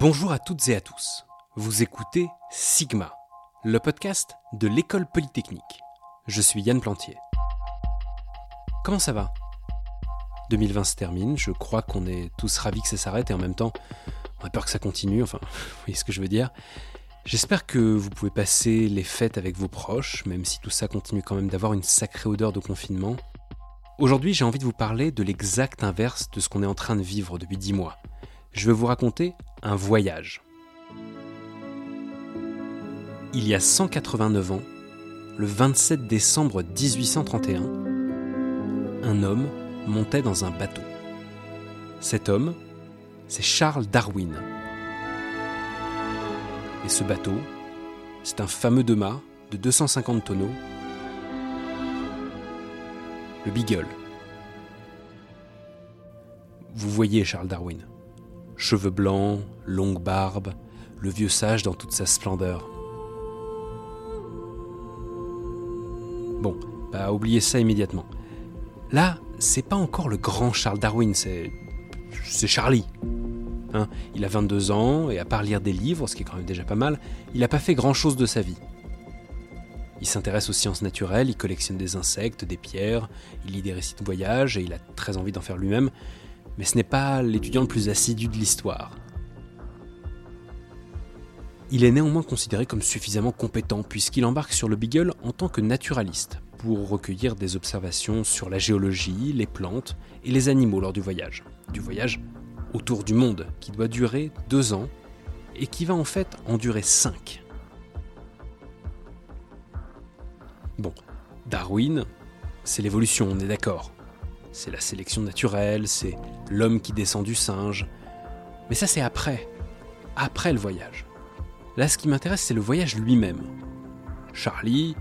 Bonjour à toutes et à tous. Vous écoutez Sigma, le podcast de l'école polytechnique. Je suis Yann Plantier. Comment ça va? 2020 se termine, je crois qu'on est tous ravis que ça s'arrête et en même temps, on a peur que ça continue, enfin, vous voyez ce que je veux dire. J'espère que vous pouvez passer les fêtes avec vos proches, même si tout ça continue quand même d'avoir une sacrée odeur de confinement. Aujourd'hui, j'ai envie de vous parler de l'exact inverse de ce qu'on est en train de vivre depuis 10 mois. Je vais vous raconter un voyage. Il y a 189 ans, le 27 décembre 1831, un homme montait dans un bateau. Cet homme, c'est Charles Darwin. Et ce bateau, c'est un fameux deux-mâts de 250 tonneaux le Beagle. Vous voyez Charles Darwin. Cheveux blancs, longue barbe, le vieux sage dans toute sa splendeur. Bon, bah oubliez ça immédiatement. Là, c'est pas encore le grand Charles Darwin, c'est. C'est Charlie. Hein, il a 22 ans, et à part lire des livres, ce qui est quand même déjà pas mal, il n'a pas fait grand chose de sa vie. Il s'intéresse aux sciences naturelles, il collectionne des insectes, des pierres, il lit des récits de voyage et il a très envie d'en faire lui-même, mais ce n'est pas l'étudiant le plus assidu de l'histoire. Il est néanmoins considéré comme suffisamment compétent puisqu'il embarque sur le Beagle en tant que naturaliste pour recueillir des observations sur la géologie, les plantes et les animaux lors du voyage. Du voyage autour du monde qui doit durer deux ans et qui va en fait en durer cinq. Bon, Darwin, c'est l'évolution, on est d'accord. C'est la sélection naturelle, c'est l'homme qui descend du singe. Mais ça, c'est après. Après le voyage. Là, ce qui m'intéresse, c'est le voyage lui-même. Charlie,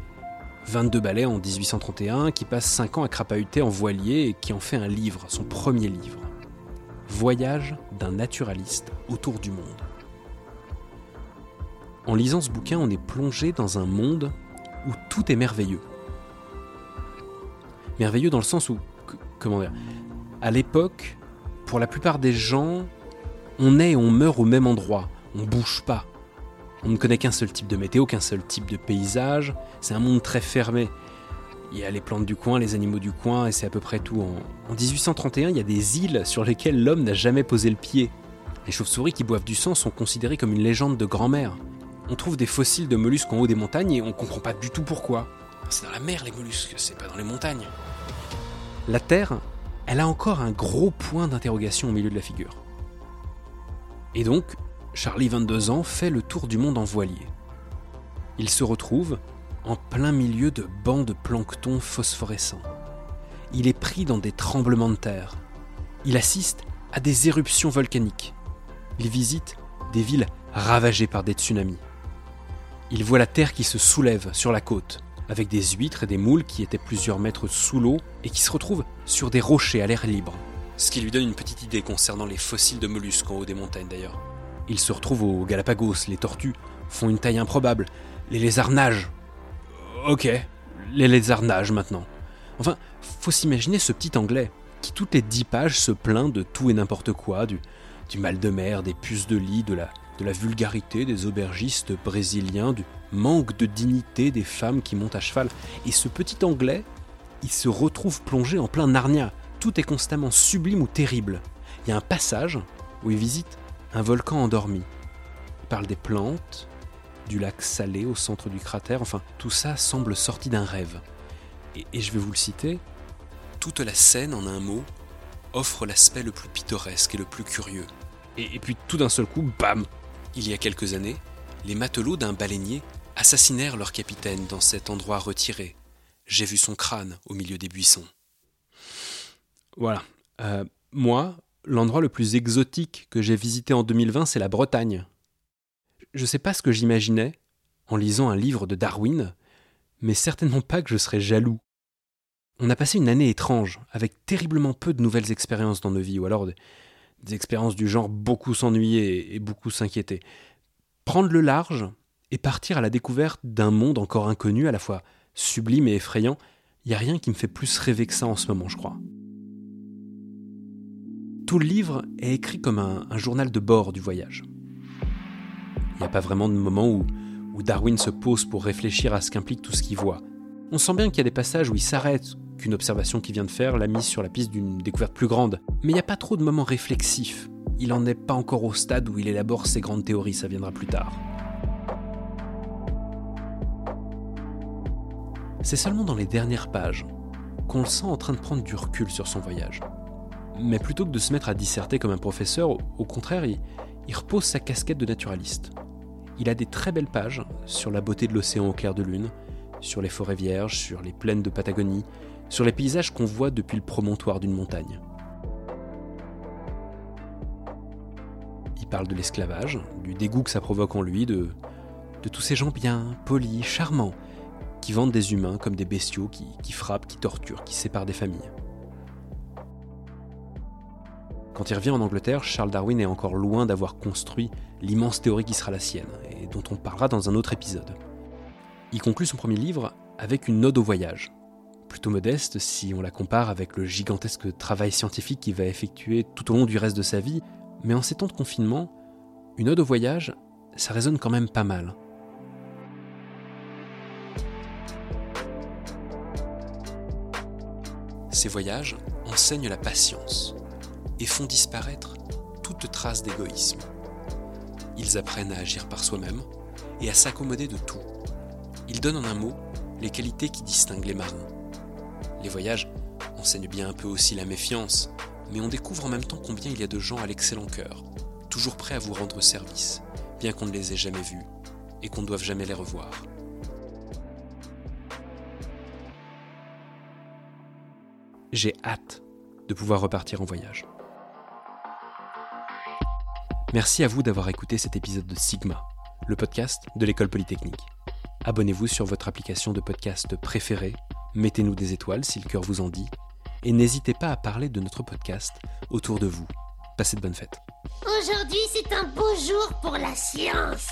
22 balais en 1831, qui passe 5 ans à crapahuter en voilier et qui en fait un livre, son premier livre. Voyage d'un naturaliste autour du monde. En lisant ce bouquin, on est plongé dans un monde où tout est merveilleux. Merveilleux dans le sens où, comment à l'époque, pour la plupart des gens, on est et on meurt au même endroit, on bouge pas. On ne connaît qu'un seul type de météo, qu'un seul type de paysage, c'est un monde très fermé. Il y a les plantes du coin, les animaux du coin, et c'est à peu près tout. En, 1831, il y a des îles sur lesquelles l'homme n'a jamais posé le pied. Les chauves-souris qui boivent du sang sont considérées comme une légende de grand-mère on trouve des fossiles de mollusques en haut des montagnes et on comprend pas du tout pourquoi. C'est dans la mer les mollusques, c'est pas dans les montagnes. La Terre, elle a encore un gros point d'interrogation au milieu de la figure. Et donc, Charlie, 22 ans, fait le tour du monde en voilier. Il se retrouve en plein milieu de bancs de plancton phosphorescents. Il est pris dans des tremblements de terre. Il assiste à des éruptions volcaniques. Il visite des villes ravagées par des tsunamis. Il voit la terre qui se soulève sur la côte, avec des huîtres et des moules qui étaient plusieurs mètres sous l'eau et qui se retrouvent sur des rochers à l'air libre. Ce qui lui donne une petite idée concernant les fossiles de mollusques en haut des montagnes d'ailleurs. Il se retrouve aux Galapagos, les tortues font une taille improbable, les lézards nagent. Ok, les lézards nagent maintenant. Enfin, faut s'imaginer ce petit anglais qui toutes les dix pages se plaint de tout et n'importe quoi, du, du mal de mer, des puces de lit, de la de la vulgarité des aubergistes brésiliens, du manque de dignité des femmes qui montent à cheval. Et ce petit Anglais, il se retrouve plongé en plein Narnia. Tout est constamment sublime ou terrible. Il y a un passage où il visite un volcan endormi. Il parle des plantes, du lac salé au centre du cratère, enfin tout ça semble sorti d'un rêve. Et, je vais vous le citer, toute la scène en un mot offre l'aspect le plus pittoresque et le plus curieux. Et puis tout d'un seul coup, bam, il y a quelques années, les matelots d'un baleinier assassinèrent leur capitaine dans cet endroit retiré. J'ai vu son crâne au milieu des buissons. Voilà. Euh, moi, l'endroit le plus exotique que j'ai visité en 2020, c'est la Bretagne. Je ne sais pas ce que j'imaginais en lisant un livre de Darwin, mais certainement pas que je serais jaloux. On a passé une année étrange, avec terriblement peu de nouvelles expériences dans nos vies, ou alors des expériences du genre beaucoup s'ennuyer et beaucoup s'inquiéter. Prendre le large et partir à la découverte d'un monde encore inconnu, à la fois sublime et effrayant, il n'y a rien qui me fait plus rêver que ça en ce moment, je crois. Tout le livre est écrit comme un, journal de bord du voyage. Il n'y a pas vraiment de moment où, où Darwin se pose pour réfléchir à ce qu'implique tout ce qu'il voit. On sent bien qu'il y a des passages où il s'arrête, qu'une observation qu'il vient de faire l'a mise sur la piste d'une découverte plus grande. Mais il n'y a pas trop de moments réflexifs. Il n'en est pas encore au stade où il élabore ses grandes théories, ça viendra plus tard. C'est seulement dans les dernières pages qu'on le sent en train de prendre du recul sur son voyage. Mais plutôt que de se mettre à disserter comme un professeur, au contraire, il, il repose sa casquette de naturaliste. Il a des très belles pages sur la beauté de l'océan au clair de lune, sur les forêts vierges, sur les plaines de Patagonie, sur les paysages qu'on voit depuis le promontoire d'une montagne. Il parle de l'esclavage, du dégoût que ça provoque en lui, de, tous ces gens bien, polis, charmants, qui vendent des humains comme des bestiaux, qui, qui frappent, qui torturent, qui séparent des familles. Quand il revient en Angleterre, Charles Darwin est encore loin d'avoir construit l'immense théorie qui sera la sienne, et dont on parlera dans un autre épisode. Il conclut son premier livre avec une ode au voyage, plutôt modeste si on la compare avec le gigantesque travail scientifique qu'il va effectuer tout au long du reste de sa vie, mais en ces temps de confinement, une ode au voyage, ça résonne quand même pas mal. Ces voyages enseignent la patience et font disparaître toute trace d'égoïsme. Ils apprennent à agir par soi-même et à s'accommoder de tout. Ils donnent en un mot les qualités qui distinguent les marins. Les voyages enseignent bien un peu aussi la méfiance, mais on découvre en même temps combien il y a de gens à l'excellent cœur, toujours prêts à vous rendre service, bien qu'on ne les ait jamais vus et qu'on ne doive jamais les revoir. J'ai hâte de pouvoir repartir en voyage. Merci à vous d'avoir écouté cet épisode de Sigma, le podcast de l'école polytechnique. Abonnez-vous sur votre application de podcast préférée mettez-nous des étoiles si le cœur vous en dit, et n'hésitez pas à parler de notre podcast autour de vous. Passez de bonnes fêtes. Aujourd'hui, c'est un beau jour pour la science.